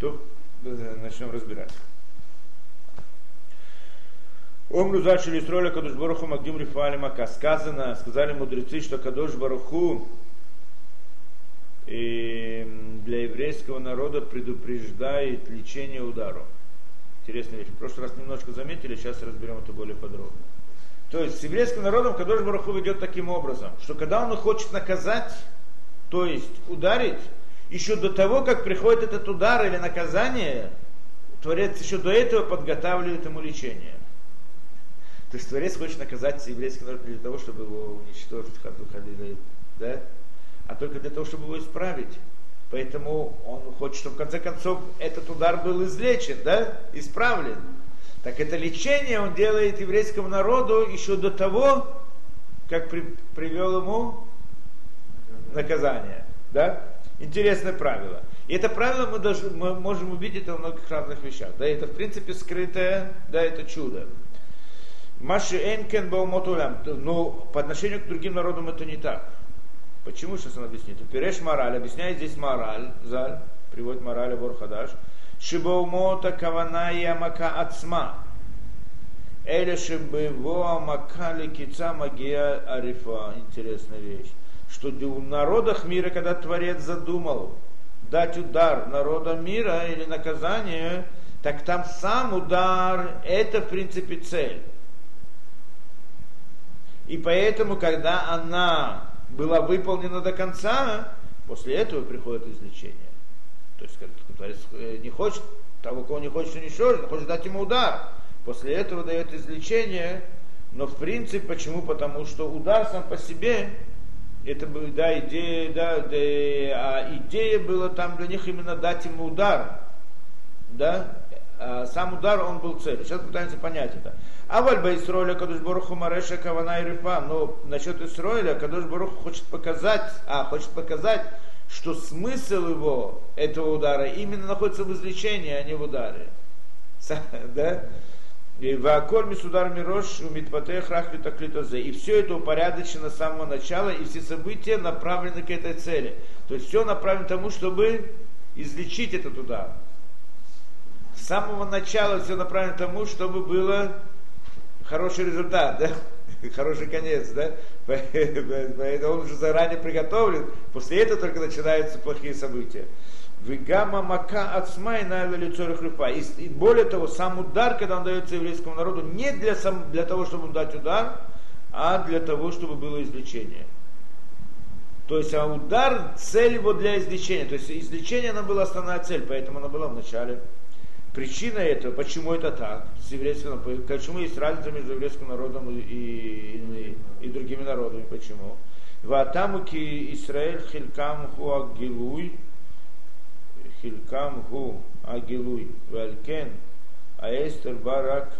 то э, начнем разбирать. Омру зачали строили Кадуш Баруху Магдим Рифали Мака. Сказано, сказали мудрецы, что Кадуш Баруху и для еврейского народа предупреждает лечение удару. Интересная вещь. В прошлый раз немножко заметили, сейчас разберем это более подробно. То есть с еврейским народом Кадош Бараху ведет таким образом, что когда он хочет наказать, то есть ударить, еще до того, как приходит этот удар или наказание, Творец еще до этого подготавливает ему лечение. То есть Творец хочет наказать еврейский народ не для того, чтобы его уничтожить, да? а только для того, чтобы его исправить. Поэтому он хочет, чтобы в конце концов этот удар был излечен, да, исправлен. Так это лечение он делает еврейскому народу еще до того, как при, привел ему наказание. Да? Интересное правило. И это правило мы, должны, мы можем увидеть в многих разных вещах. Да, это в принципе скрытое, да, это чудо. Маши Энкен Баумотулям. Но ну, по отношению к другим народам это не так. Почему сейчас он объяснит? Переш мораль, объясняет здесь мораль, заль, приводит мораль Борхадаш. Шибаумота кавана и амака ацма. Эля шибево амака ликица магия арифа. Интересная вещь. Что в народах мира, когда Творец задумал дать удар народам мира или наказание, так там сам удар, это в принципе цель. И поэтому, когда она была выполнена до конца, после этого приходит излечение. То есть, Творец э, не хочет, того, кого не хочет уничтожить, он хочет дать ему удар. После этого дает излечение, но в принципе, почему? Потому что удар сам по себе, это была да, идея, да, да, а идея была там для них именно дать ему удар, да, а сам удар, он был целью. Сейчас пытаемся понять это. А вальба Исроиля Кадуш Баруху Мареша Кавана и Рифа. Но насчет Исроиля Кадуш Барух хочет показать, а, хочет показать, что смысл его, этого удара, именно находится в излечении, а не в ударе. Да? И ваколь мисудар мирош умитпатех рахли таклитазе. И все это упорядочено с самого начала, и все события направлены к этой цели. То есть все направлено к тому, чтобы излечить этот удар. С самого начала все направлено к тому, чтобы было хороший результат, да? хороший конец, да? Поэтому он уже заранее приготовлен, после этого только начинаются плохие события. Вигама мака ацмай на лицо хлюпа. И более того, сам удар, когда он дается еврейскому народу, не для, сам, для того, чтобы дать удар, а для того, чтобы было излечение. То есть а удар, цель его для излечения. То есть излечение, она была основная цель, поэтому она была в начале. Причина этого, почему это так, с еврейским, почему есть разница между еврейским народом и, и, и другими народами, почему? Ватамуки Исраэль хилкам ху хилкам ху агилуй, валькен, а эстер барак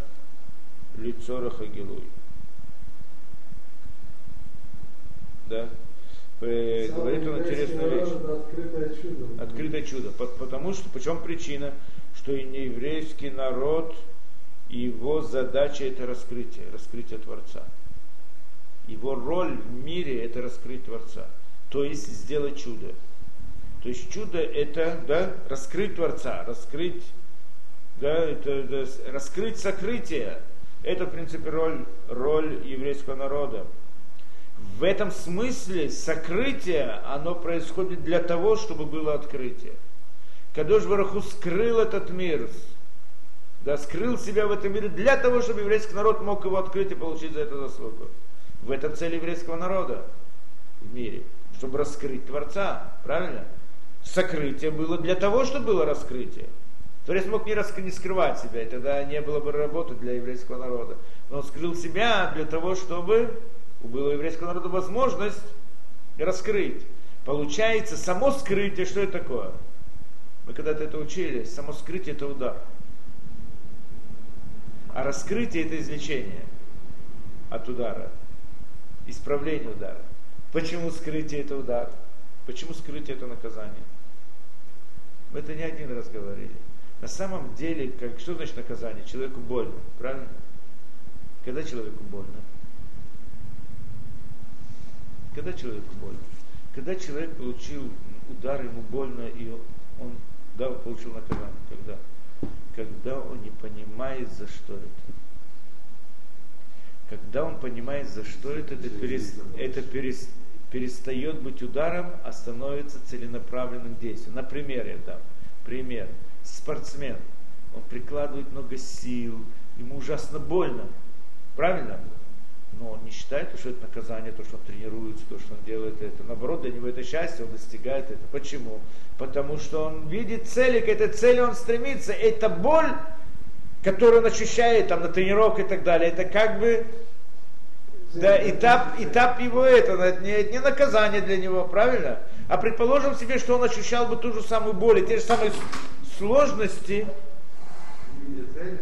лицорах агилуй. Да? Говорит он интересную вещь. Открытое чудо. Открытое чудо. Потому что, почем причина? что и нееврейский народ, его задача это раскрытие, раскрытие Творца. Его роль в мире это раскрыть Творца, то есть сделать чудо. То есть чудо это да, раскрыть Творца, раскрыть, да, это, это, раскрыть сокрытие. Это, в принципе, роль, роль еврейского народа. В этом смысле сокрытие, оно происходит для того, чтобы было открытие. Кадош Бараху скрыл этот мир, да, скрыл себя в этом мире для того, чтобы еврейский народ мог его открыть и получить за это заслугу. В этом цель еврейского народа в мире, чтобы раскрыть Творца, правильно? Сокрытие было для того, чтобы было раскрытие. Творец мог не, раск... не скрывать себя, и тогда не было бы работы для еврейского народа. Но он скрыл себя для того, чтобы было у еврейского народа возможность раскрыть. Получается, само скрытие, что это такое? Мы когда-то это учили, само скрытие это удар. А раскрытие это излечение от удара, исправление удара. Почему скрытие это удар? Почему скрытие это наказание? Мы это не один раз говорили. На самом деле, как, что значит наказание? Человеку больно, правильно? Когда человеку больно? Когда человеку больно? Когда человек получил удар, ему больно, и он да, получил наказание? Когда? Когда он не понимает, за что это. Когда он понимает, за что это, это, перес, это перес, перестает быть ударом, а становится целенаправленным действием. Например, я дам пример. Спортсмен, он прикладывает много сил, ему ужасно больно. Правильно? Но он не считает, что это наказание, то, что он тренируется, то, что он делает это. Наоборот, для него это счастье, он достигает это. Почему? Потому что он видит цели, к этой цели он стремится. Это боль, которую он ощущает там, на тренировке и так далее, это как бы да, этап, этап его это, не, не наказание для него, правильно? А предположим себе, что он ощущал бы ту же самую боль, и те же самые сложности,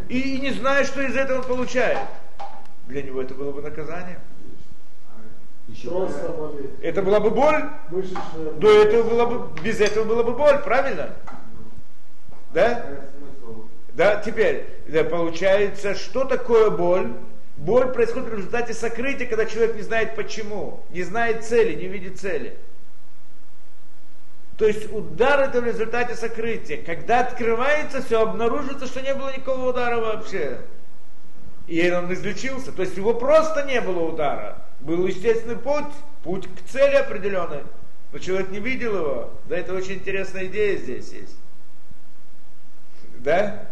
и, и не знает, что из этого он получает. Для него это было бы наказание. Это была бы боль? Мышечная До этого было бы, без этого была бы боль, правильно? Да? Да, теперь, да, получается, что такое боль? Боль происходит в результате сокрытия, когда человек не знает почему, не знает цели, не видит цели. То есть удар это в результате сокрытия. Когда открывается все, обнаружится, что не было никакого удара вообще. И он излечился. То есть его просто не было удара. Был естественный путь, путь к цели определенной. Но человек не видел его. Да, это очень интересная идея здесь есть. Да?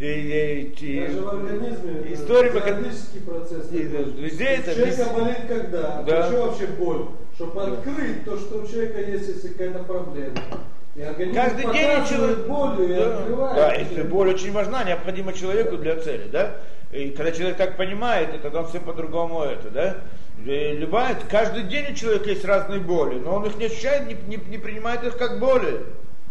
И, и, и, Даже в организме история, физиологический процесс. И, везде это... Человека болит когда? Да. Что вообще боль? Чтобы открыть то, что у человека есть, если какая-то проблема. Каждый день человек... болью и да, открывает. да, если боль очень важна, необходима человеку для цели, да? И когда человек так понимает, это тогда он все по-другому это, да? И любая, каждый день у человека есть разные боли, но он их не ощущает, не, не, не принимает их как боли.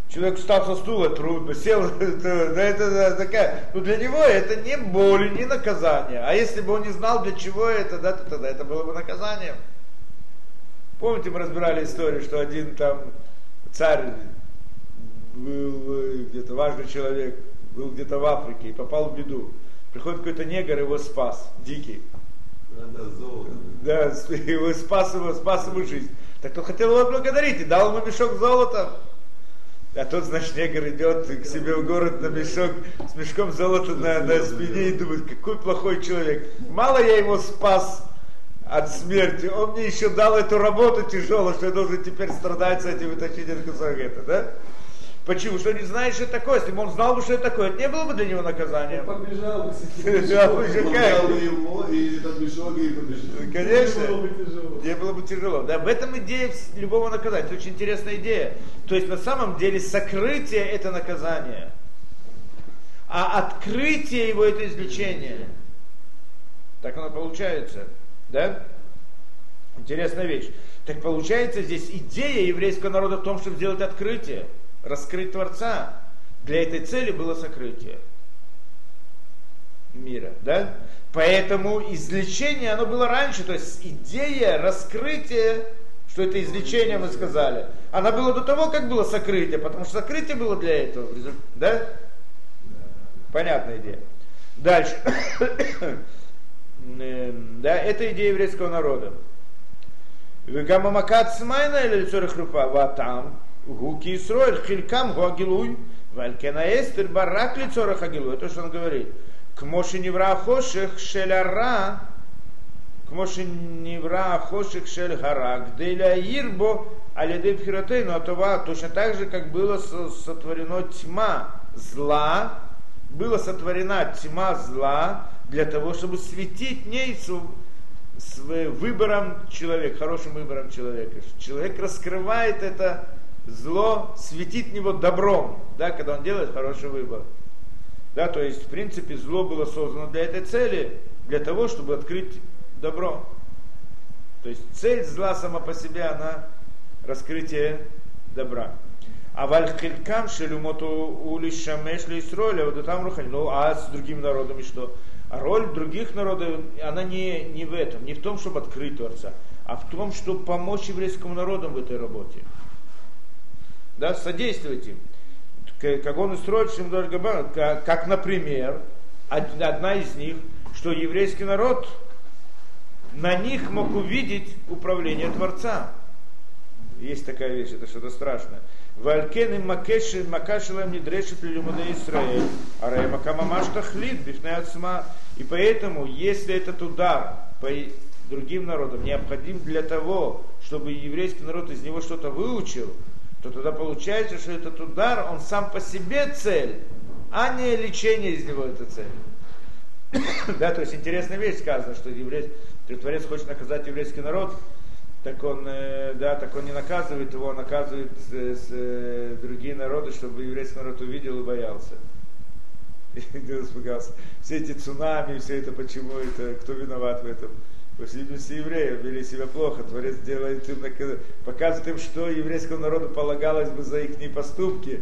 Человек встал со стула, трудно, сел, да, это да, такая, ну для него это не боль, не наказание. А если бы он не знал, для чего это, да, то тогда это было бы наказанием. Помните, мы разбирали историю, что один там царь был э, где-то важный человек, был где-то в Африке и попал в беду. Приходит какой-то негр, его спас, дикий. Да, его спас его, спас ему жизнь. Так он хотел его благодарить и дал ему мешок золота. А тот, значит, негр идет к себе в город на мешок, с мешком золота на, на спине и думает, какой плохой человек. Мало я его спас от смерти, он мне еще дал эту работу тяжелую, что я должен теперь страдать с этим и тащить этот кусок это, да? Почему? Что не знаешь, что это такое. Если бы он знал бы, что это такое, это не было бы для него наказанием. Он побежал бы с этим бы ему, и этот мешок, и побежал. Конечно. Было бы тяжело. Мне было бы тяжело. Да, в этом идея любого наказания. Это очень интересная идея. То есть на самом деле сокрытие это наказание. А открытие его это излечение. Так оно получается. Да? Интересная вещь. Так получается здесь идея еврейского народа в том, чтобы сделать открытие, раскрыть Творца, для этой цели было сокрытие мира, да? Поэтому излечение, оно было раньше, то есть идея раскрытия, что это излечение, мы сказали, она была до того, как было сокрытие, потому что сокрытие было для этого, да? Понятная идея. Дальше. Эм, да, это идея еврейского народа. Гамамакат смайна или лицо ватам, Гуки Исроэль, Хилькам, Гуагилуй, Валькена Эстер, Барак, Лицора Хагилуй. Это что он говорит. К Моши Невра Хоших, Шеляра, к Моши Невра Хоших, Шельгара, Гделя Ирбо, Алиды Пхиротей, но ну, а Атова, точно так же, как было сотворено тьма зла, была сотворена тьма зла для того, чтобы светить нейцу с выбором человека, хорошим выбором человека. Человек раскрывает это зло, светит него добром, да, когда он делает хороший выбор. Да, то есть, в принципе, зло было создано для этой цели, для того, чтобы открыть добро. То есть цель зла сама по себе, она раскрытие добра. А вальхилькам шелюмоту улишамеш лисроля, вот там рухань. Ну, а с другими народами что? А роль других народов, она не, не в этом, не в том, чтобы открыть Творца, а в том, чтобы помочь еврейскому народу в этой работе. Да, содействовать им. Как он устроит Шимдор Габан, как, например, од- одна из них, что еврейский народ на них мог увидеть управление Творца. Есть такая вещь, это что-то страшное. Валькен им макеши макашилам не дрешит лилюмуде Исраэль. А раймакама маштахлит бифнеацма. И поэтому, если этот удар по другим народам необходим для того, чтобы еврейский народ из него что-то выучил, то тогда получается, что этот удар, он сам по себе цель, а не лечение из него это цель. да, то есть интересная вещь сказано, что еврей, Творец хочет наказать еврейский народ, так он, э, да, так он не наказывает его, он наказывает с, с, э, другие народы, чтобы еврейский народ увидел и боялся. И испугался. Все эти цунами, все это почему это, кто виноват в этом? После евреев вели себя плохо, Творец делает им, показывает им, что еврейскому народу полагалось бы за их поступки.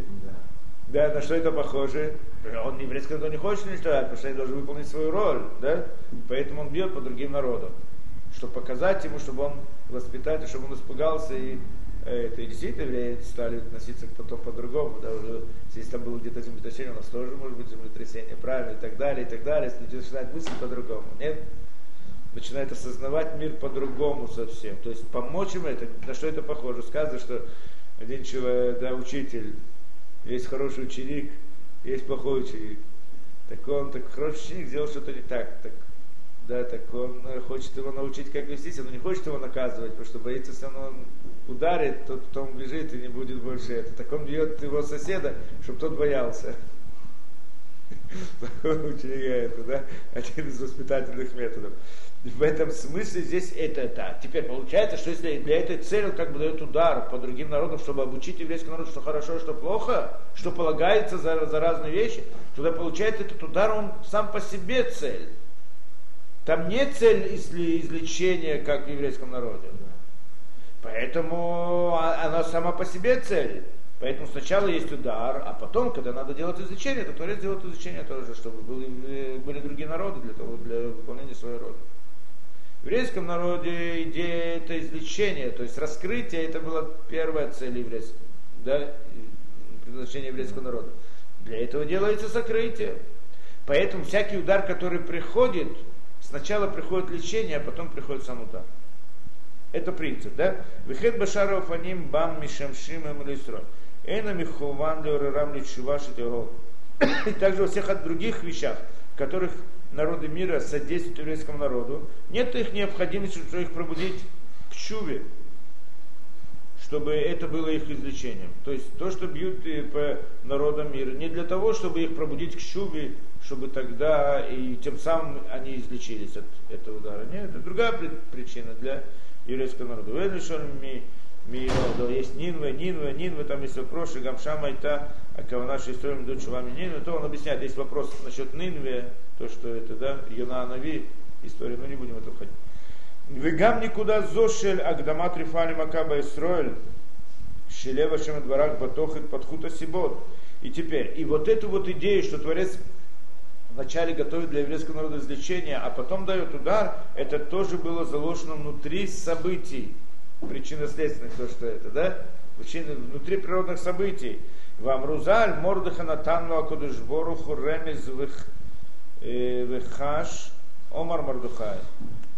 Да. да, на что это похоже? Он еврейский народ не хочет уничтожать, потому что они должны выполнить свою роль, да? Поэтому он бьет по другим народам чтобы показать ему, чтобы он воспитать, чтобы он испугался и э, это и действительно евреи стали относиться потом по-другому, да, уже, если там было где-то землетрясение, у нас тоже может быть землетрясение, правильно, и так далее, и так далее, если люди начинают мыслить по-другому, нет? Начинает осознавать мир по-другому совсем, то есть помочь ему это, на что это похоже, сказано, что один человек, да, учитель, есть хороший ученик, есть плохой ученик, так он, так хороший ученик сделал что-то не так, так да, так он хочет его научить, как вести себя, но не хочет его наказывать, потому что боится, если он ударит, тот потом бежит и не будет больше это. Так он бьет его соседа, чтобы тот боялся. Ученика это, да, один из воспитательных методов. В этом смысле здесь это это. Теперь получается, что если для этой цели он как бы дает удар по другим народам, чтобы обучить еврейский народ, что хорошо, что плохо, что полагается за, за разные вещи, тогда получается этот удар, он сам по себе цель. Там нет цель излечения, как в еврейском народе. Поэтому она сама по себе цель. Поэтому сначала есть удар, а потом, когда надо делать излечение, то Творец делает излечение тоже, чтобы были, были другие народы для того, для выполнения своей роли. В еврейском народе идея это излечение, то есть раскрытие, это была первая цель еврейского, да, предназначение еврейского народа. Для этого делается сокрытие. Поэтому всякий удар, который приходит, Сначала приходит лечение, а потом приходит сам удар. Это принцип, да? Вихет башаров аним бам мишамшим им Эйна михован леорам личуваши И также во всех других вещах, в которых народы мира содействуют еврейскому народу, нет их необходимости, чтобы их пробудить к чуве, чтобы это было их излечением. То есть то, что бьют по народам мира, не для того, чтобы их пробудить к чуве, чтобы тогда и тем самым они излечились от этого удара. Нет, это другая причина для еврейского народа. Ведешон ми да, есть Нинве, Нинве, Нинве, там есть вопрос, и Гамша Майта, а кого наши истории идут чувами Нинве, то он объясняет, есть вопрос насчет Нинве, то, что это, да, Юна Нави, история, но не будем в это входить. Вегам никуда зошель агдамат рифали макаба Исроэль, шелева шемедварах батохит подхута сибот. И теперь, и вот эту вот идею, что Творец вначале готовит для еврейского народа излечение, а потом дает удар, это тоже было заложено внутри событий, причинно-следственных, то, что это, да? Причины, внутри природных событий. Вам Рузаль, Мордыха Натан Акудышбору Хуремез э, Вехаш Омар Мардухай.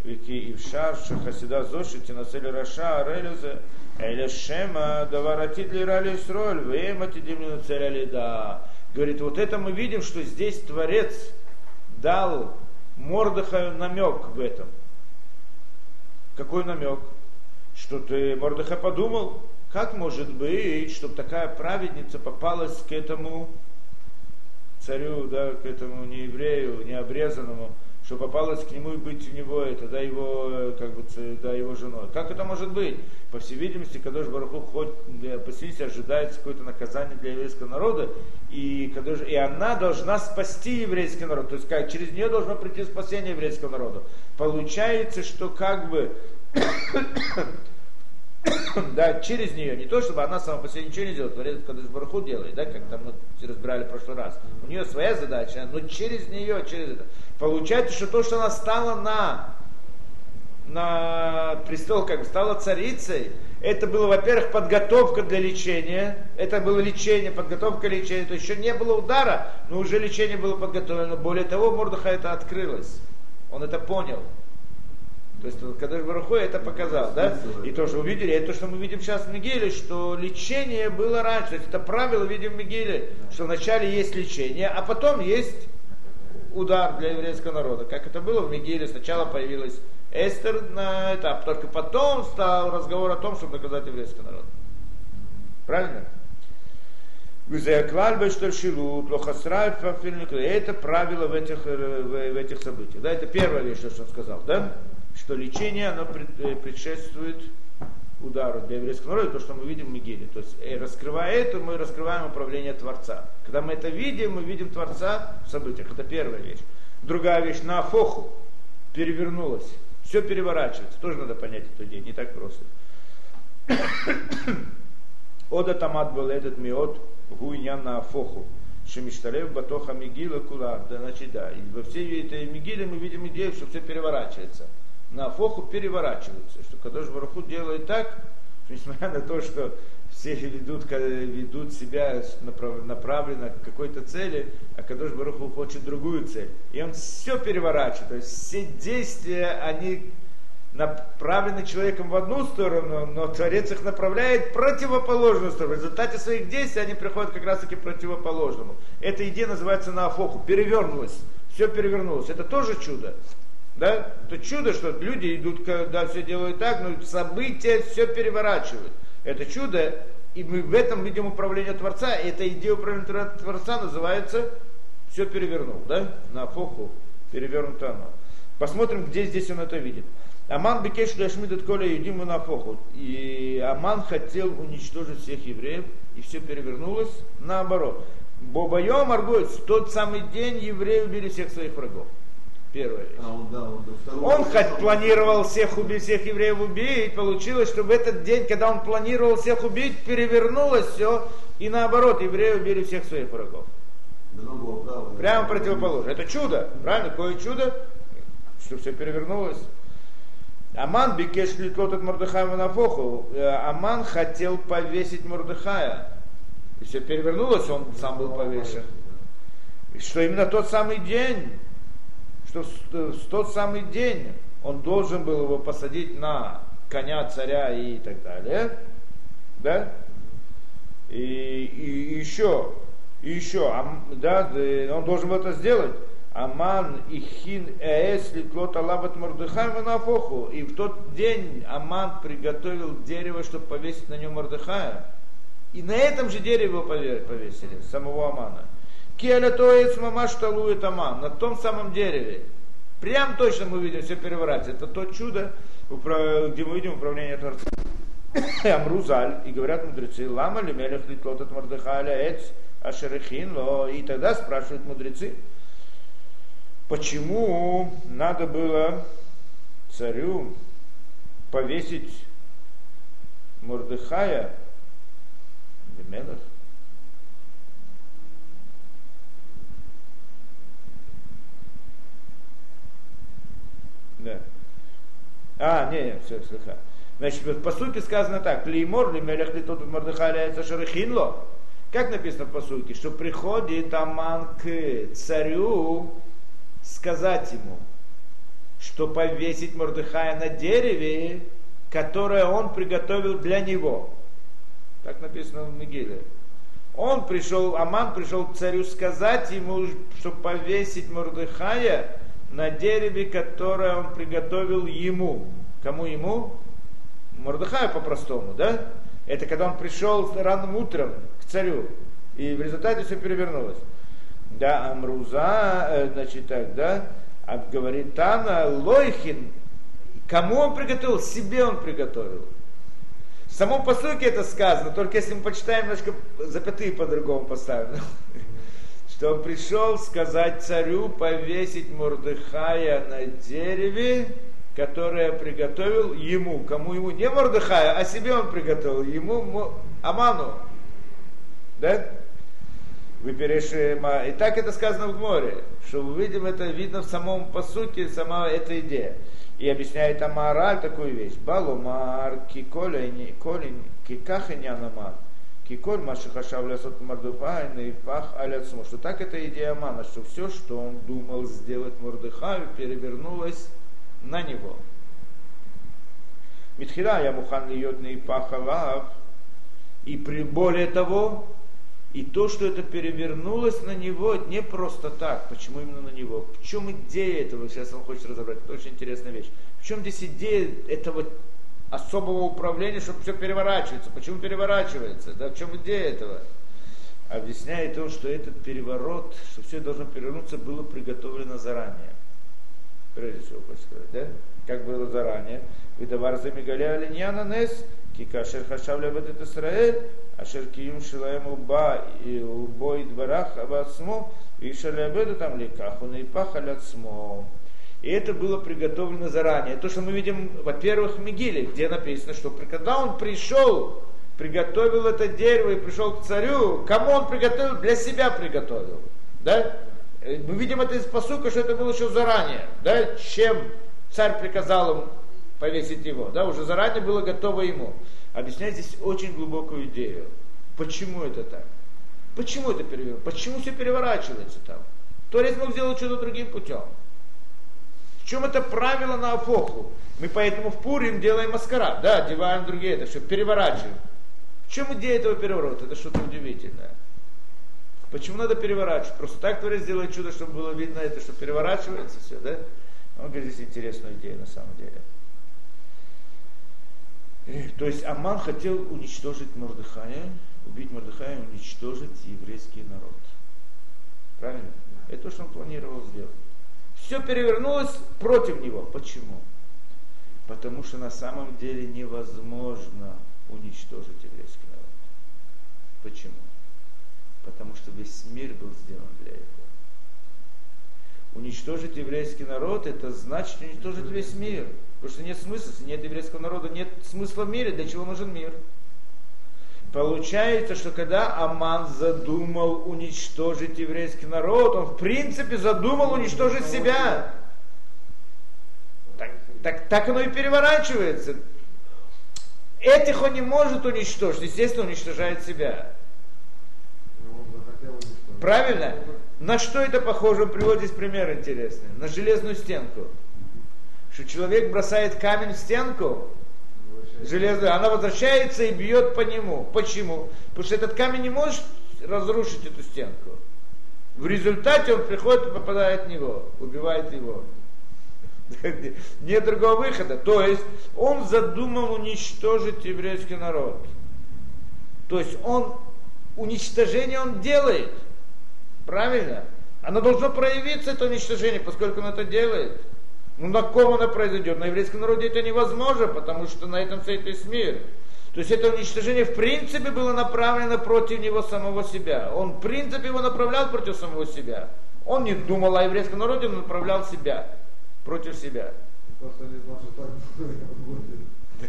Вики Ившар, Шахасида Зоши, Тинацели Раша, Арелезе, Элешема, Даваратит Лирали Сроль, Вемати Димлину Целяли Да. Говорит, вот это мы видим, что здесь Творец дал Мордыхаю намек в этом. Какой намек? Что ты, Мордыхай, подумал, как может быть, чтобы такая праведница попалась к этому царю, да, к этому нееврею, необрезанному, что попалось к нему и быть у него это, да, его, как бы, да, его женой. Как это может быть? По всей видимости, Кадош Бараху хоть по всей видимости, ожидается какое-то наказание для еврейского народа, и, Кадош, и она должна спасти еврейский народ, то есть как, через нее должно прийти спасение еврейского народа. Получается, что как бы да, через нее, не то чтобы она сама по себе ничего не делает, Творец Кадыш Барху делает, да, как там мы разбирали в прошлый раз. У нее своя задача, но через нее, через это. Получается, что то, что она стала на, на престол, как бы стала царицей, это было, во-первых, подготовка для лечения, это было лечение, подготовка лечения, то еще не было удара, но уже лечение было подготовлено. Более того, Мордыха это открылось, он это понял. То есть когда Баруху это показал, да? И тоже увидели, это то, что мы видим сейчас в Мигеле, что лечение было раньше. То есть это правило видим в Мигеле, что вначале есть лечение, а потом есть удар для еврейского народа. Как это было в Мигеле, сначала появилась Эстер на этап, только потом стал разговор о том, чтобы наказать еврейский народ. Правильно? Это правило в этих, в, в этих событиях. Да, это первая вещь, что он сказал, да? Что лечение, оно э, предшествует удару для еврейского народа, то, что мы видим в Мигиле. То есть, э, раскрывая это, мы раскрываем управление Творца. Когда мы это видим, мы видим Творца в событиях. Это первая вещь. Другая вещь, на Афоху перевернулась. Все переворачивается. Тоже надо понять эту идею, не так просто. Ода тамат был этот миот гуйнян на Афоху. Шемишталев Батоха Мигила Кулар. Да, значит, да. И во всей этой Мигиле мы видим идею, что все переворачивается. На Афоху переворачивается. Что Кадош Бараху делает так, несмотря на то, что все ведут, ведут себя направленно к какой-то цели, а Кадош Баруху хочет другую цель. И он все переворачивает. То есть все действия, они направлены человеком в одну сторону, но Творец их направляет в противоположную сторону. В результате своих действий они приходят как раз таки к противоположному. Эта идея называется наофоху, перевернулась. Все перевернулось. Это тоже чудо. Да? Это чудо, что люди идут, когда все делают так, но события все переворачивают. Это чудо, и мы в этом видим управление Творца, и эта идея управления Творца называется все перевернул, да? На фоху перевернуто оно. Посмотрим, где здесь он это видит. Аман бекеш ляшмидат коля едиму на фоху. И Аман хотел уничтожить всех евреев, и все перевернулось наоборот. Бобайом аргует, в тот самый день евреи убили всех своих врагов. Первая вещь. А, он, да, он, да, он хоть планировал всех убить, всех евреев убить, получилось, что в этот день, когда он планировал всех убить, перевернулось все, и наоборот, евреи убили всех своих врагов. Прямо противоположно. Это чудо, правильно? Какое чудо, что все перевернулось. Аман бикеш литлот от Мордыхая Манафоху. Э, Аман хотел повесить Мордыхая. И все перевернулось, он сам был повешен. И что именно тот самый день, что в тот самый день он должен был его посадить на коня царя и так далее. Да? И, и, еще, и еще, да, он должен был это сделать. Аман и хин эс литлот алават Мордыхай нафоху. И в тот день Аман приготовил дерево, чтобы повесить на нем Мордыхая. И на этом же дереве его повесили, самого Амана. Киалятоец мамаш талует Аман, на том самом дереве. Прям точно мы видим все переворачивается. Это то чудо, где мы видим управление Творцом. Амрузаль, и говорят мудрецы, лама ли мелех литлот от Мордыхаля эц ашерехин, и тогда спрашивают мудрецы, почему надо было царю повесить Мордыхая Демелах? Да. А, не, не, все, слыха. Значит, по сути сказано так, Леймор, Лемелех Литот Мордыхаля Шарахинло. Как написано в посылке, что приходит Аман к царю сказать ему, что повесить Мордыхая на дереве, которое он приготовил для него. Так написано в Мигиле. Он пришел, Аман пришел к царю сказать ему, что повесить Мордыхая на дереве, которое он приготовил ему. Кому ему? Мордыхаю по-простому, да? Это когда он пришел ранним утром к царю, и в результате все перевернулось. Да, Амруза, э, значит так, да, говорит Тана, Лойхин, кому он приготовил? Себе он приготовил. В самом посылке это сказано, только если мы почитаем немножко запятые по-другому поставим что он пришел сказать царю повесить Мордыхая на дереве, которое приготовил ему. Кому ему? Не Мордыхая, а себе он приготовил. Ему Аману. Да? Выперешема. И так это сказано в море, что мы видим это видно в самом по сути, сама эта идея. И объясняет Амараль такую вещь. Балумар, киколя, колень, кикаха не Киколь Машихашав Лясот Мордыхай, Наифах Аляцму. Что так это идея Амана, что все, что он думал сделать Мордыхаю, перевернулось на него. Митхила я мухан льет пахалав. И при, более того, и то, что это перевернулось на него не просто так. Почему именно на него? В чем идея этого? Сейчас он хочет разобрать. Это очень интересная вещь. В чем здесь идея этого особого управления, чтобы все переворачивается? Почему переворачивается? Да, в чем идея этого? Объясняет то, что этот переворот, что все должно перевернуться, было приготовлено заранее. Прежде всего, хочется сказать, да? Как было заранее. Выдавар замигаля линьяна нес, кикашер хашавля в этот Исраэль, Ашер киюм шилаем уба и убой дворах абацмо, и шалябеду там ликах, он и пахаль отсмо. И это было приготовлено заранее. То, что мы видим, во-первых, в Мигиле, где написано, что когда он пришел, приготовил это дерево и пришел к царю, кому он приготовил? Для себя приготовил. Да? Мы видим это из посука, что это было еще заранее. Да? Чем царь приказал им повесить его. Да? Уже заранее было готово ему объясняет здесь очень глубокую идею. Почему это так? Почему это перевернулось? Почему все переворачивается там? Творец мог сделать что-то другим путем. Чем это правило на апоху? Мы поэтому в Пурим делаем маскарад, да, одеваем другие, это все переворачиваем. В чем идея этого переворота? Это что-то удивительное. Почему надо переворачивать? Просто так Творец делает чудо, чтобы было видно это, что переворачивается все, да? Он говорит, здесь интересная идея на самом деле. То есть Аман хотел уничтожить Мордыхая, убить Мордыхая, уничтожить еврейский народ. Правильно? Это то, что он планировал сделать. Все перевернулось против него. Почему? Потому что на самом деле невозможно уничтожить еврейский народ. Почему? Потому что весь мир был сделан для этого. Уничтожить еврейский народ, это значит уничтожить весь мир. Потому что нет смысла, если нет еврейского народа, нет смысла в мире, для чего нужен мир? Получается, что когда Аман задумал уничтожить еврейский народ, он в принципе задумал уничтожить себя. Так, так, так оно и переворачивается. Этих он не может уничтожить, естественно, уничтожает себя. Правильно? На что это похоже? Он приводит пример интересный. На железную стенку что человек бросает камень в стенку, железную, она возвращается и бьет по нему. Почему? Потому что этот камень не может разрушить эту стенку. В результате он приходит и попадает в него, убивает его. Нет другого выхода. То есть он задумал уничтожить еврейский народ. То есть он уничтожение он делает. Правильно? Оно должно проявиться, это уничтожение, поскольку он это делает. Ну на ком оно произойдет? На еврейском народе это невозможно, потому что на этом стоит весь мир. То есть это уничтожение в принципе было направлено против него самого себя. Он в принципе его направлял против самого себя. Он не думал о еврейском народе, он направлял себя против себя.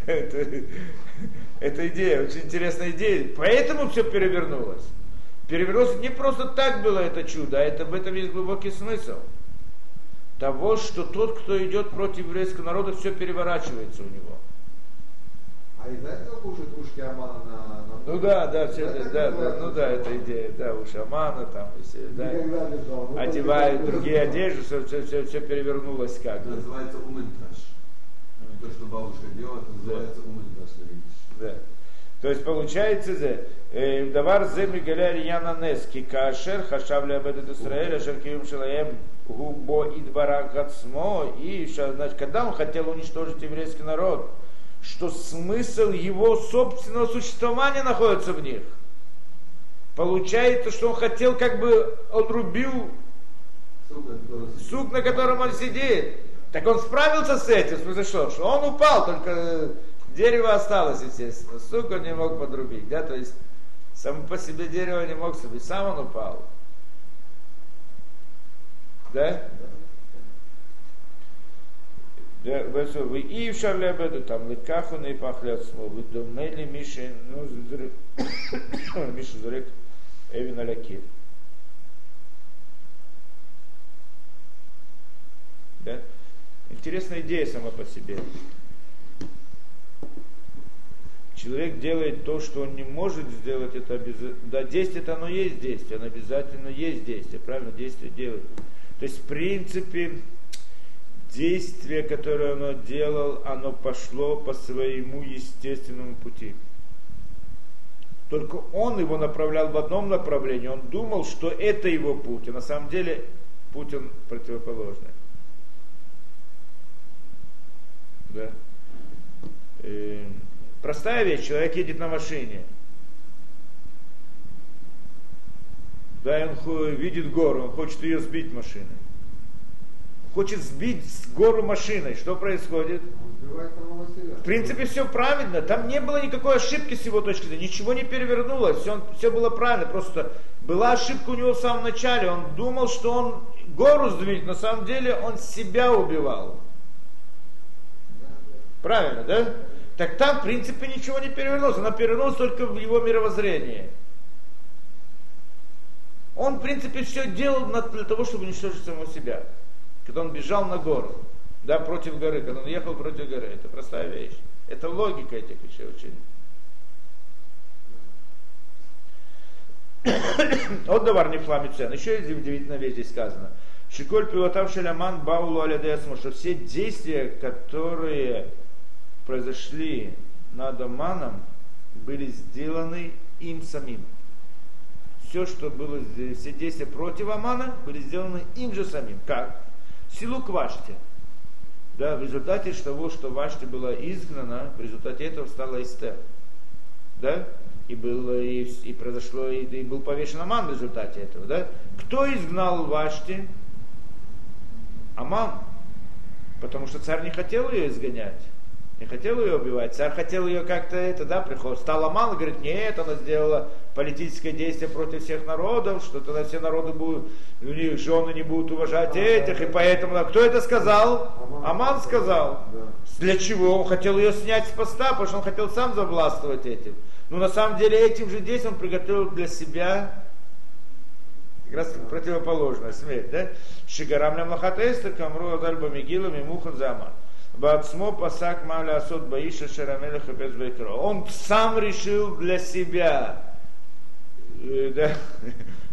Это, это идея, очень интересная идея. Поэтому все перевернулось. Перевернулось не просто так было это чудо, а это в этом есть глубокий смысл того, что тот, кто идет против еврейского народа, все переворачивается у него. А из-за этого кушают ушки Амана на, на... Ну да, да, все, да, да, да, ну да, это идея, да, уши Амана там, все, да, ну, одевают другие одежды, все, все, все, все перевернулось как. Это называется умынтаж. То, что бабушка делает, называется да. умынтаж. Да. То есть получается, э, давар зе мигаля рияна нески, кашер хашав лябедет Исраэль, ашер киюм шалаем губо и двора гацмо, и значит, когда он хотел уничтожить еврейский народ, что смысл его собственного существования находится в них. Получается, что он хотел, как бы, он рубил сук, на котором он сидит. Так он справился с этим, смысле что? Что он упал, только Дерево осталось, естественно. Сук он не мог подрубить. Да? То есть само по себе дерево не мог себе. Сам он упал. Да? Вы и в Шарлебеду там лекаху не пахляцмо, вы думали Миши, ну, Миша Зурек Эвин Алякир. Да? Интересная идея сама по себе. человек делает то, что он не может сделать, это обязательно. Да, действие это оно есть действие, оно обязательно есть действие, правильно, действие делает. То есть, в принципе, действие, которое оно делал, оно пошло по своему естественному пути. Только он его направлял в одном направлении, он думал, что это его путь, а на самом деле путь он противоположный. Да. И э, простая вещь, человек едет на машине. Да, он видит гору, он хочет ее сбить машиной хочет сбить гору машиной. Что происходит? В принципе, все правильно. Там не было никакой ошибки с его точки зрения. Ничего не перевернулось. Все, все было правильно. Просто была ошибка у него в самом начале. Он думал, что он гору сдвинет. На самом деле он себя убивал. Правильно, да? Так там, в принципе, ничего не перевернулось. Она перевернулась только в его мировоззрении. Он, в принципе, все делал для того, чтобы уничтожить самого себя когда он бежал на гору, да, против горы, когда он ехал против горы. Это простая вещь. Это логика этих вещей очень. От давар не фламицен. Еще удивительная вещь здесь сказано. Шиколь пилотав шеляман баулу алядесму, что все действия, которые произошли над Аманом, были сделаны им самим. Все, что было, все действия против Амана, были сделаны им же самим. Как? силу к Ваште. Да, в результате того, что Ваште была изгнана, в результате этого стала Эстер. Да? И, было, и, и произошло, и, и был повешен Аман в результате этого. Да? Кто изгнал Вашти? Аман. Потому что царь не хотел ее изгонять не хотел ее убивать, царь хотел ее как-то это, да, приход, стало мало, говорит, нет, она сделала политическое действие против всех народов, что тогда все народы будут, у них жены не будут уважать этих, и поэтому, да, кто это сказал? Аман сказал. Для чего? Он хотел ее снять с поста, потому что он хотел сам завластвовать этим. Но на самом деле этим же действием он приготовил для себя как раз противоположное, смерть, да? Шигарам лямлахатейстер, камру адальба мигила, мимухан заман. Бацмо пасак маля асот баиша шарамелеха без Он сам решил для себя, да,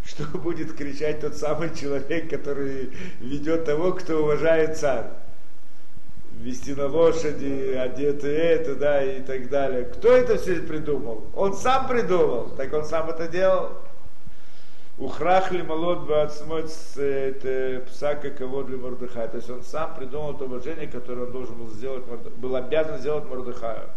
что будет кричать тот самый человек, который ведет того, кто уважает царь. Вести на лошади, одеты это, да, и так далее. Кто это все придумал? Он сам придумал. Так он сам это делал. Ухрахли молод бацмоц это псака кого для Мордыхая. То есть он сам придумал то уважение, которое он должен был сделать, был обязан сделать Мордыхаю.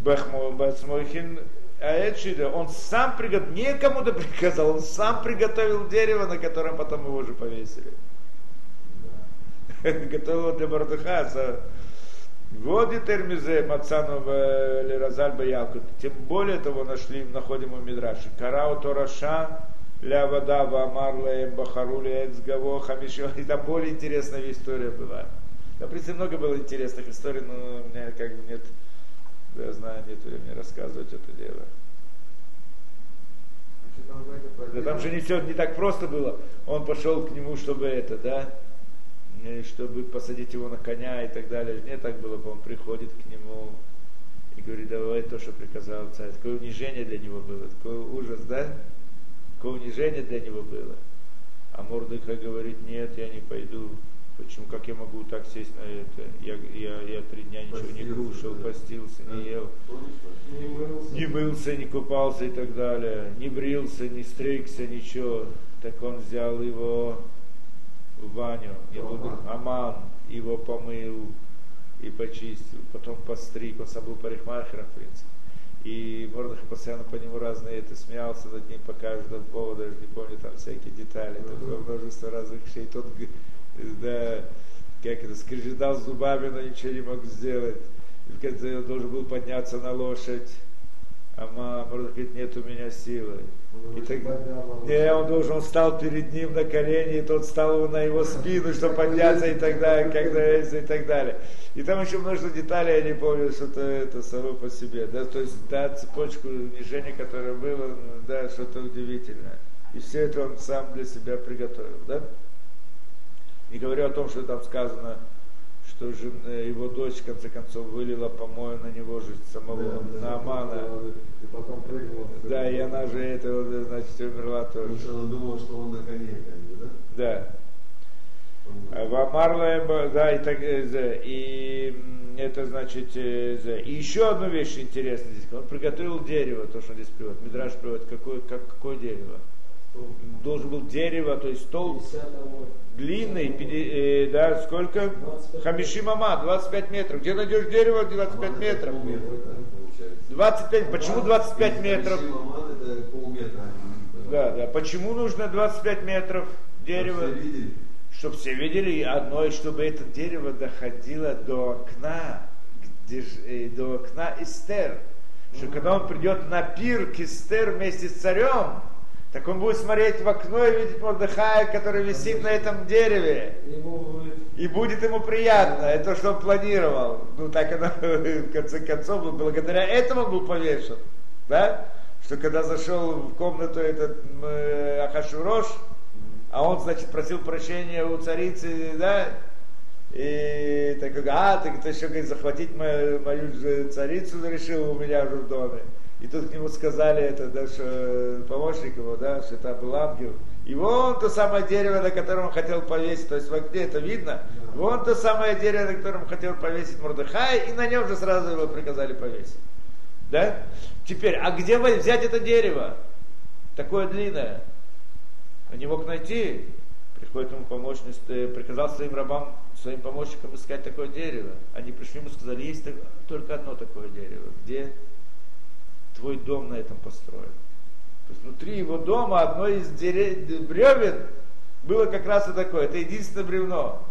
Бацмойхин Аэчида, он сам приготовил, не кому-то приказал, он сам приготовил дерево, на котором потом его же повесили. Готовил для Мордыхая. Вот и термизе Мацану Леразаль Ялку. Тем более того нашли, находим в Мидраше. Карау Тораша ля вода вамар лаем бахарули эцгаво хамишо. И там более интересная история была. Там, в принципе, много было интересных историй, но у меня как бы нет, я знаю, нет времени рассказывать это дело. Да там же не все не так просто было. Он пошел к нему, чтобы это, да, чтобы посадить его на коня и так далее. Не так было, он приходит к нему и говорит, давай то, что приказал царь. Такое унижение для него было, такой ужас, да? Какое унижение для него было. А Мордыха говорит, нет, я не пойду. Почему, как я могу так сесть на это? Я, я, я три дня ничего постился, не кушал, да. постился, да. не ел, не мылся. не мылся, не купался и так далее, не брился, не стригся, ничего. Так он взял его в баню, Аман. Аман его помыл и почистил, потом постриг, он сам был парикмахером, в принципе. И Мордыха постоянно по нему разные это смеялся над ним по каждому поводу, даже не помню там всякие детали, там было множество разных вещей. Тот, да, как это, скрежетал зубами, но ничего не мог сделать. И в конце он должен был подняться на лошадь. А мама говорит, нет у меня силы. И так, не, он должен, он встал перед ним на колени, и тот стал на его спину, чтобы подняться и так далее, когда и так далее. И там еще множество деталей, я не помню, что-то это само по себе. Да, то есть, да, цепочку унижения, которое было, да, что-то удивительное. И все это он сам для себя приготовил, да? Не говорю о том, что там сказано, что э, его дочь, в конце концов, вылила помою на него же самого да, Наамана. И потом прыгнула. Да, и она же это, значит, умерла тоже. Потому что она думала, что он на коне, да? Да. Вамарла, да, и так, э, и это значит, э, и еще одну вещь интересная здесь. Он приготовил дерево, то, что он здесь приводит. Мидраж приводит, какое, как, какое дерево? Должен был дерево, то есть стол 50 амор. длинный, пяти- э, да, сколько? 25 Хамишимама, 25 метров. Где найдешь дерево 25 метров? Полметра, да, получается. 25, почему 25 метров? Да, да. Почему нужно 25 метров дерева? Чтобы все видели, и одно, и чтобы это дерево доходило до окна, где, э, до окна Эстер. Что когда он придет на пир к Эстер вместе с царем, так он будет смотреть в окно и видеть Мордыхая, который висит на этом дереве. И будет ему приятно, это то, что он планировал. Ну так оно в конце концов, он благодаря этому он был повешен. Да? Что когда зашел в комнату этот э, Ахашурош, а он, значит, просил прощения у царицы, да, и так, а, ты, ты еще, говорит, захватить мою, мою же царицу решил у меня уже в доме. И тут к нему сказали это, да, что э, помощник его, да, что это был ангел. И вон то самое дерево, на котором он хотел повесить, то есть в окне это видно, вон то самое дерево, на котором он хотел повесить Мордыхай, и на нем же сразу его приказали повесить. Да? Теперь, а где взять это дерево? Такое длинное. Он не мог найти. Приходит ему помощник, э, приказал своим рабам, своим помощникам искать такое дерево. Они пришли ему и сказали, есть только одно такое дерево. Где твой дом на этом построен? То есть внутри его дома одно из дере- бревен было как раз вот такое. Это единственное бревно.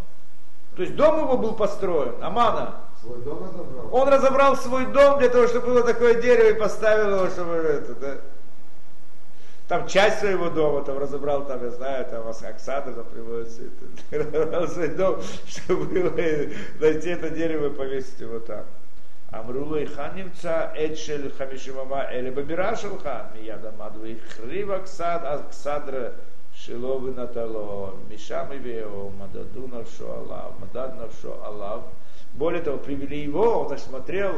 То есть дом его был построен, Амана. Свой дом разобрал? Он разобрал свой дом для того, чтобы было такое дерево и поставил его, чтобы это, да. Там часть своего дома там разобрал, там, я знаю, там Оксана там приводится, это, разобрал свой дом, чтобы было найти это дерево и повесить его там. אמרו היכן נמצא עד של חמישים אמה אלה בבירה שלך? מיד עמד והחריב הכסד, הכסדרה שלו ונטלו, משם הביאו, מדדו נפשו עליו, מדד нafшо עליו. Более того, привели его, он, значит, смотрел,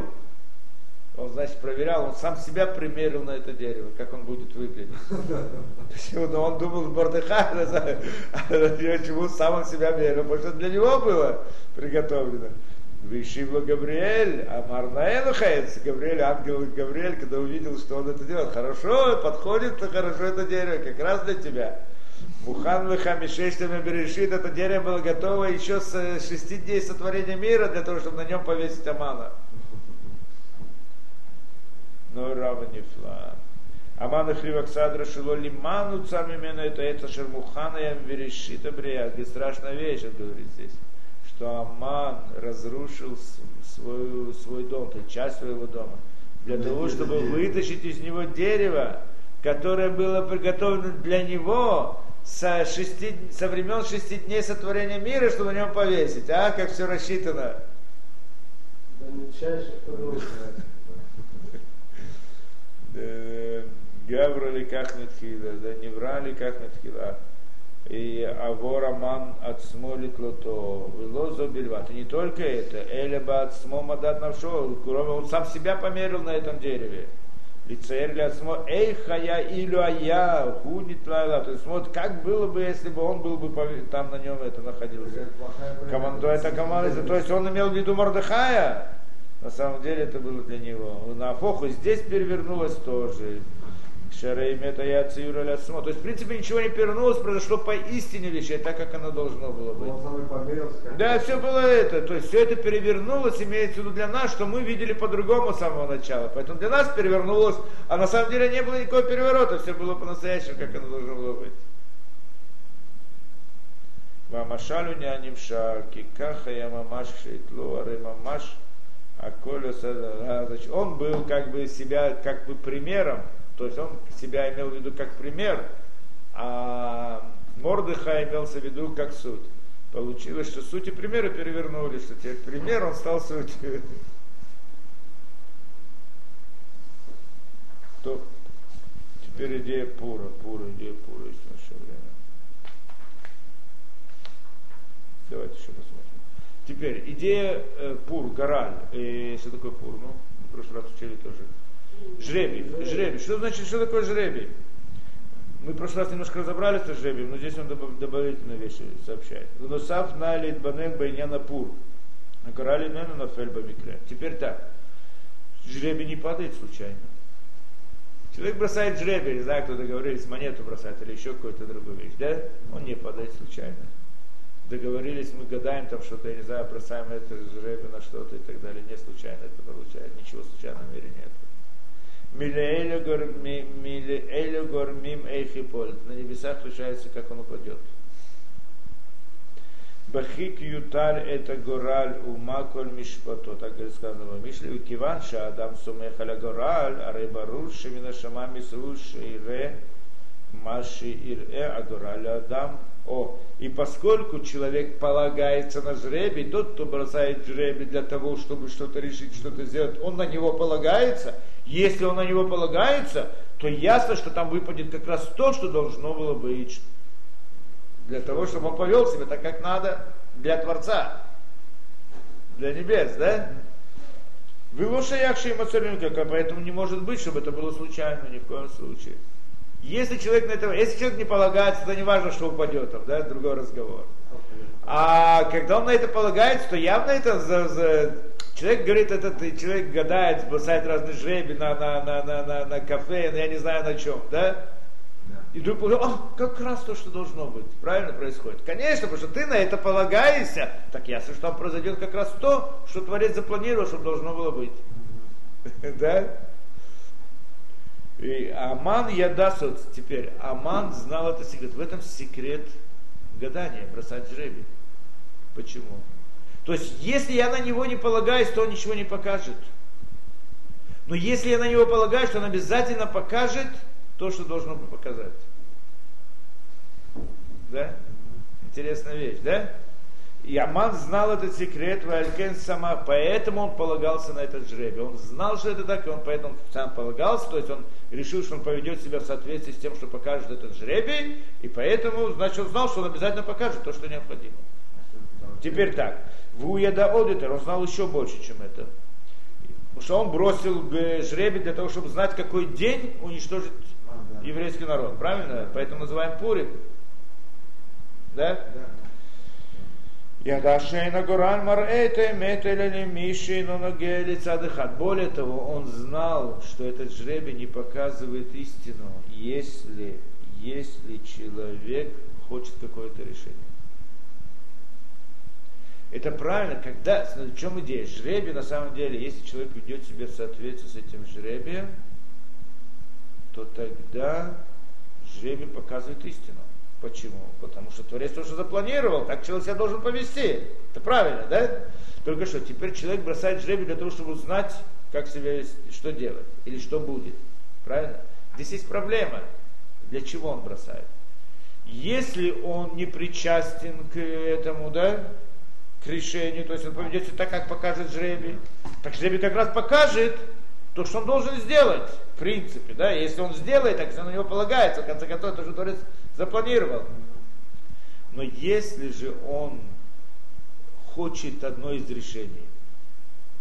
он, значит, проверял, он сам себя примерил на это дерево, как он будет выглядеть. То есть он, он думал, Мордыхай, не знаю, почему сам он себя мерил, потому что для него было приготовлено. Вышивла Гавриэль, а Марнаэлу Хаец, Гавриэль, ангел Гавриэль, когда увидел, что он это делает, хорошо, подходит хорошо это дерево, как раз для тебя. Мухан Вахамишештами Берешит, это дерево было готово еще с э, шести дней сотворения мира, для того, чтобы на нем повесить Амана. Но Рава Нефла. Амана Хриваксадра Шило Лиману именно это это Шермухана Ям Верешита Брия. Где страшная вещь, он говорит здесь что Аман разрушил свою, свой дом, то есть часть своего дома, для того, чтобы вытащить из него дерево, которое было приготовлено для него со, шести, со времен шести дней сотворения мира, чтобы на нем повесить. А, как все рассчитано. до мельчайших подробностей. Э, Гавра ли как да не врали как Метхила. И Авор Аман от смолит лото, Велозо бельват. И не только это, Элеба от смо мадат навшо, он сам себя померил на этом дереве. Лицеер для смо, эй хая илю ая, худит лайла. То есть вот как было бы, если бы он был бы там на нем это находился. Командо это команда, то есть он имел в виду Мордыхая, на самом деле это было для него. На Афоху здесь перевернулось тоже. Шарейм это я лясмо. То есть, в принципе, ничего не перевернулось, произошло поистине вещей, так как оно должно было быть. Да, все было это. То есть все это перевернулось, имеется в виду для нас, что мы видели по-другому с самого начала. Поэтому для нас перевернулось, а на самом деле не было никакого переворота, все было по-настоящему, как оно должно было быть. Мамашалю не анимшаль, кикаха я мамаш шейтлу, ары мамаш, а коля он был как бы себя как бы примером, то есть он себя имел в виду как пример, а Мордыха имелся в виду как суть. Получилось, что суть и примеры перевернули, что теперь пример, он стал сутью. То теперь идея пура, пура, идея пура, есть наше время. Давайте еще посмотрим. Теперь идея э, пур, гораль. Э, что такое пур? Ну, в прошлый раз учили тоже. Жребий. Жребий. Что значит, что такое жребий? Мы в прошлый раз немножко разобрались с жребием, но здесь он добав- дополнительные вещи сообщает. Нусав на литбанен байняна пур. Накарали мену на фельба микре. Теперь так. Жребий не падает случайно. Человек бросает жребий, не знаю, кто договорились, монету бросает или еще какую-то другую вещь, да? Он не падает случайно. Договорились, мы гадаем там что-то, я не знаю, бросаем это жребий на что-то и так далее. Не случайно это получает, ничего случайного в мире нет. Милеэлю гормим эйхиполь. На небесах решается, как он упадет. Бахик ютар это гораль ума коль мишпато. Так говорит сказано в Мишле. Киван ша адам сумех аля гораль, а рейбарур шемина шама мисру шейре маши ире а гораль адам. О, и поскольку человек полагается на жребий, тот, кто бросает жребий для того, чтобы что-то решить, что-то сделать, он на него полагается. Если он на него полагается, то ясно, что там выпадет как раз то, что должно было быть для того, чтобы он повел себя так, как надо для Творца, для небес, да? Вы лучше якши и как, поэтому не может быть, чтобы это было случайно ни в коем случае. Если человек на этого, если человек не полагается, то не важно, что упадет там, да, другой разговор. А когда он на это полагается, то явно это за, за... человек говорит, этот человек гадает, бросает разные жребий на, на, на, на, на, на кафе, я не знаю на чем, да? И понял, а, как раз то, что должно быть. Правильно происходит? Конечно, потому что ты на это полагаешься. Так ясно, что там произойдет как раз то, что Творец запланировал, чтобы должно было быть. Да? И Аман Ядасот теперь. Аман знал это секрет. В этом секрет гадания, бросать жребий. Почему? То есть, если я на него не полагаюсь, то он ничего не покажет. Но если я на него полагаюсь, то он обязательно покажет то, что должно бы показать. Да? Интересная вещь, да? И Аман знал этот секрет, Валькен сама, поэтому он полагался на этот жребий. Он знал, что это так, и он поэтому сам полагался, то есть он решил, что он поведет себя в соответствии с тем, что покажет этот жребий, и поэтому, значит, он знал, что он обязательно покажет то, что необходимо. Теперь так, в Уеда Одитер он знал еще больше, чем это. Потому что он бросил жребий для того, чтобы знать, какой день уничтожить еврейский народ. Правильно? Поэтому называем Пурим. Да? Ядашейна Гуран Марэйте Метелели Миши Ноногели Цадыхат. Более того, он знал, что этот жребий не показывает истину, если, если человек хочет какое-то решение. Это правильно, когда, в чем идея? Жребий, на самом деле, если человек ведет себя в соответствии с этим жребием, то тогда жребий показывает истину. Почему? Потому что Творец то, что запланировал, так человек себя должен повести. Это правильно, да? Только что, теперь человек бросает жребий для того, чтобы узнать, как себя что делать или что будет. Правильно? Здесь есть проблема. Для чего он бросает? Если он не причастен к этому, да, решению, то есть он поведет себя так, как покажет жребий, так жребий как раз покажет то, что он должен сделать, в принципе, да, если он сделает, так на него полагается, в конце концов, это же Творец запланировал. Но если же он хочет одно из решений,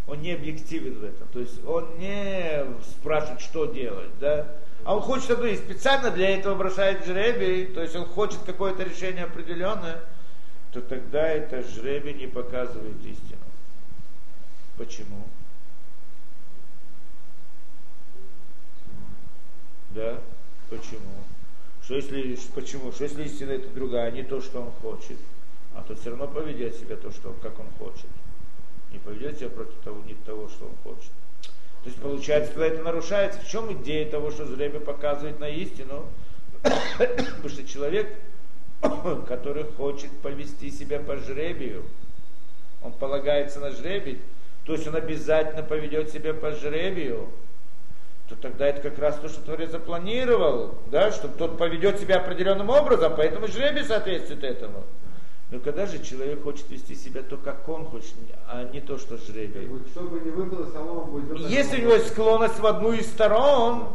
он не объективен в этом, то есть он не спрашивает, что делать, да, а он хочет одно и специально для этого бросает жребий, то есть он хочет какое-то решение определенное, то тогда это жребий не показывает истину. Почему? Да? Почему? Что если, почему? Что если истина это другая, не то, что он хочет, а то все равно поведет себя то, что, как он хочет. Не поведет себя против того, не того, что он хочет. То есть получается, когда это нарушается, в чем идея того, что жребий показывает на истину? Потому что человек, который хочет повести себя по жребию, он полагается на жребий, то есть он обязательно поведет себя по жребию, то тогда это как раз то, что Творец запланировал, да, чтобы тот поведет себя определенным образом, поэтому жребий соответствует этому. Но когда же человек хочет вести себя то, как он хочет, а не то, что жребий. Чтобы не выпало само, будет Если у него есть склонность в одну из сторон,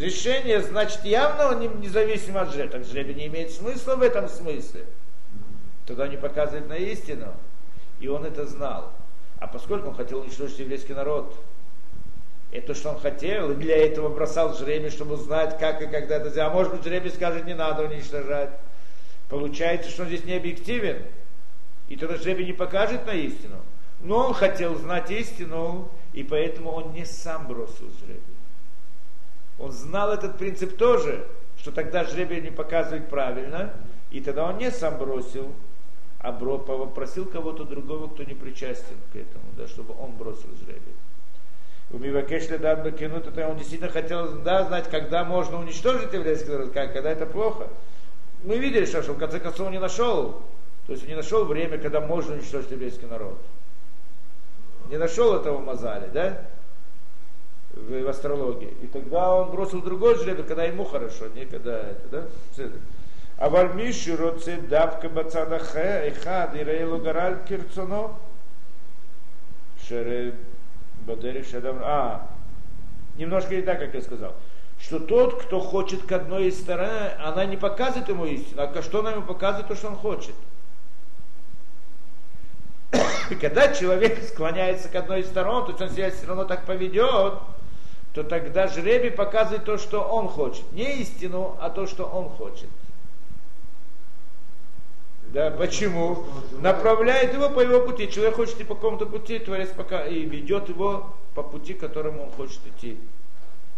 решение, значит, явно он не, независимо от жребия. Так жребий не имеет смысла в этом смысле. Тогда не показывает на истину. И он это знал. А поскольку он хотел уничтожить еврейский народ, это что он хотел, и для этого бросал жребий, чтобы узнать, как и когда это сделать. А может быть, жребий скажет, не надо уничтожать. Получается, что он здесь не объективен. И тогда жребий не покажет на истину. Но он хотел знать истину, и поэтому он не сам бросил жребий. Он знал этот принцип тоже, что тогда жребий не показывает правильно, и тогда он не сам бросил, а попросил кого-то другого, кто не причастен к этому, да, чтобы он бросил жребий. У Мивакешля Дат Бакинут, это он действительно хотел да, знать, когда можно уничтожить еврейский народ, когда это плохо. Мы видели, что, что в конце концов он не нашел, то есть он не нашел время, когда можно уничтожить еврейский народ. Не нашел этого в Мазале, да? в, в астрологии. И тогда он бросил другой жребий, когда ему хорошо, не когда это, да? А вальмиши роце давка бацадахе, эхад, и хад и рейлу гараль кирцоно. Шере бадери шадам. А, немножко не так, как я сказал. Что тот, кто хочет к одной из сторон, она не показывает ему истину, а что она ему показывает, то, что он хочет. Когда человек склоняется к одной из сторон, то есть он себя все равно так поведет, то тогда жребий показывает то, что он хочет. Не истину, а то, что он хочет. Да, почему? Направляет его по его пути. Человек хочет идти по какому-то пути, Творец пока и ведет его по пути, к которому он хочет идти.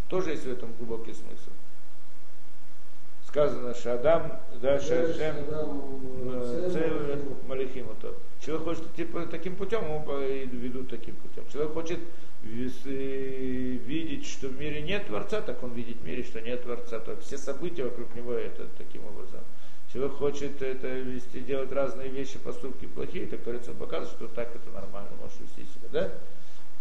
Тоже есть в этом глубокий смысл. Сказано, что Адам, да, Шашем, Малихиму то. Человек хочет идти по таким путем, ему ведут таким путем. Человек хочет видеть, что в мире нет Творца, так он видит в мире, что нет Творца. То все события вокруг него это таким образом человек хочет это вести, делать разные вещи, поступки плохие, так Творец показывает, что так это нормально, можешь вести себя, да?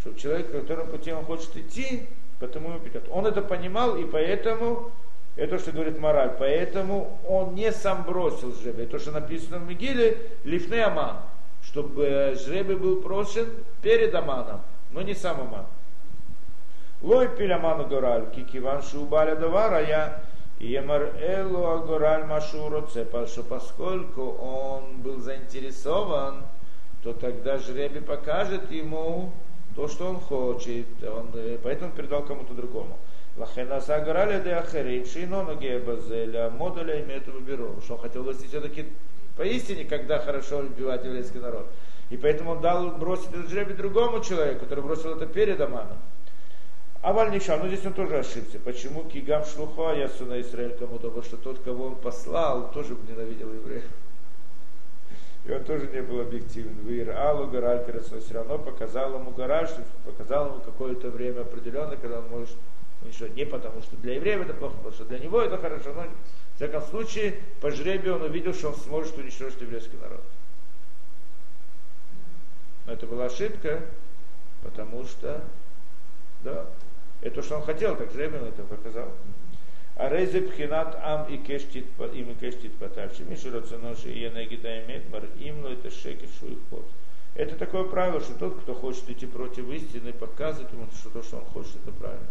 Чтобы человек, по которому пути он хочет идти, потому ему придет. Он это понимал, и поэтому, это что говорит мораль, поэтому он не сам бросил жребий. То, что написано в Мигиле, лифне аман, чтобы жребий был просен перед аманом, но не сам аман. Лой пиляману гораль, кикиван шубаля давара, я Емар Элу Агораль Машуру что поскольку он был заинтересован, то тогда жребий покажет ему то, что он хочет. Он, поэтому передал кому-то другому. Лахена Сагарали де Ахарим, Шинону Гебазеля, Модуля имеет выберу. Что он хотел достичь все-таки поистине, когда хорошо убивать еврейский народ. И поэтому он дал бросить этот жребий другому человеку, который бросил это перед Аманом. А Вальниша, ну здесь он тоже ошибся. Почему Кигам Шлуха Ясуна Израиль кому-то, потому что тот, кого он послал, тоже ненавидел евреев. И он тоже не был объективен. Вир Аллу Гараль Карасой все равно показал ему что показал ему какое-то время определенное, когда он может уничтожить. Не потому, что для евреев это плохо, потому что для него это хорошо. Но в всяком случае, по жребию он увидел, что он сможет уничтожить еврейский народ. Это была ошибка, потому что, да, это что он хотел, так Ребен это показал. А резе пхинат ам и кештит им и кештит потавши. Мишу рацоноши и янегида имеет мар имно это шекет шуихот. Это такое правило, что тот, кто хочет идти против истины, показывает ему, что то, что он хочет, это правильно.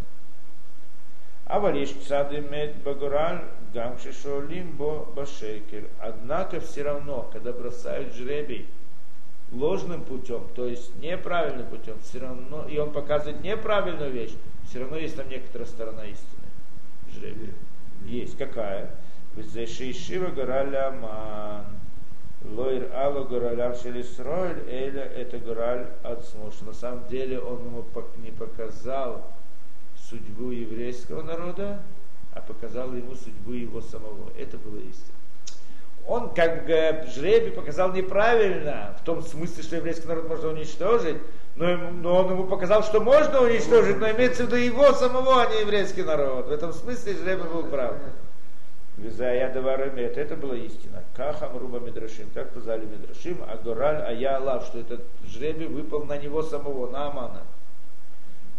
А валиш цад имеет багураль гамши шолимбо башекер. Однако все равно, когда бросают жребий ложным путем, то есть неправильным путем, все равно, и он показывает неправильную вещь, все равно есть там некоторая сторона истины. Жребия. Есть. Какая? Шива гораля ман. Лойр алло горалям шелисройль, эля это гораль что на самом деле он ему не показал судьбу еврейского народа, а показал ему судьбу его самого. Это было истина он как бы жребий показал неправильно, в том смысле, что еврейский народ можно уничтожить, но, но он ему показал, что можно уничтожить, но имеется в виду его самого, а не еврейский народ. В этом смысле жребий был прав. Визая Даварамет, это была истина. Кахам Руба Медрашим, так сказали Медрашим, я Аллах, что этот жребий выпал на него самого, на Амана.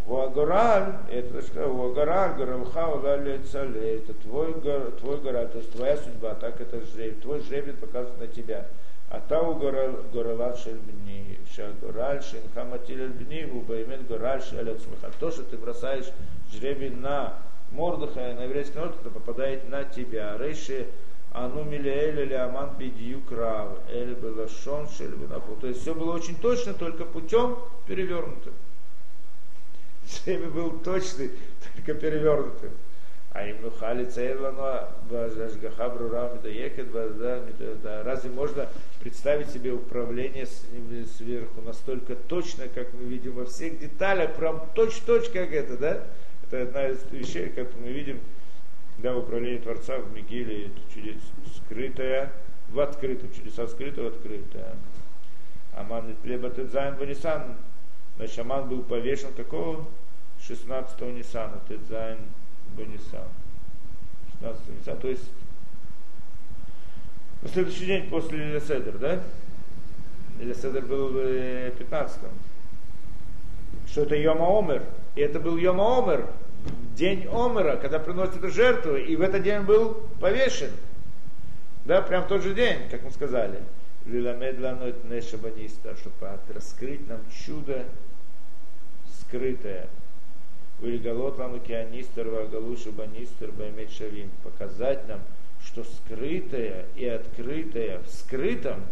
Вуагораль, это что, Вуагораль, Горалха, Улали, это твой, твой гораль, то есть твоя судьба, так это жребий, твой жребий показывает на тебя. А тау горала шельбни, шагораль, шинхаматиль бни, убаймет гораль шелет смеха. То, что ты бросаешь жребий на Мордыха, на еврейский народ, это попадает на тебя. Рейши Ану Милиэль или Аман Бедию Крав, Эль Белашон Шельбинафу. То есть все было очень точно, только путем перевернутым. Шеми был точный, только перевернутым. А им нухали цейрлано бажашгаха брурам доехет да Разве можно представить себе управление сверху настолько точно, как мы видим во всех деталях, прям точь-точь, как это, да? Это одна из вещей, как мы видим, да, управление Творца в Мегиле, чудес скрытое в открытом, чудеса скрытое в открытое. המן נתלה בט״ז בניסן, значит, Аман был повешен какого? 16-го Нисана, ט״ז בניסן. 16 Нисан, то есть на следующий день после ליל סדר, да? ליל סדר был в 15-м. Что это Йома Омер. И это был Йома Омер, день Омера, когда приносят жертву, и в этот день был повешен. Да, прям в тот же день, как мы сказали. Лиламед ланот нешабаниста, чтобы раскрыть нам чудо скрытое. Вильгалот лану кианистер вагалуша банистер баймет шавим. Показать нам, что скрытое и открытое в скрытом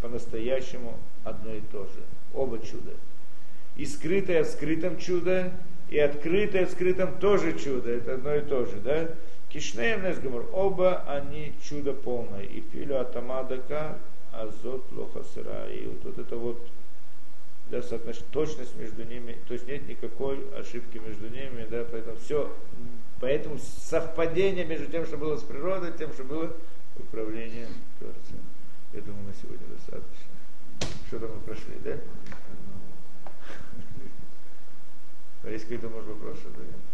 по-настоящему одно и то же. Оба чуда. И скрытое в скрытом чудо, и открытое в скрытом тоже чудо. Это одно и то же, да? Кишнеем Несгамур, оба они чудо полное. И филю атамадака, азот лоха сыра. И вот, вот это вот да, соотношение, точность между ними, то есть нет никакой ошибки между ними, да, поэтому все, поэтому совпадение между тем, что было с природой, тем, что было управление Творцем. Я думаю, на сегодня достаточно. Что-то мы прошли, да? А есть какие-то, может, вопросы? Да?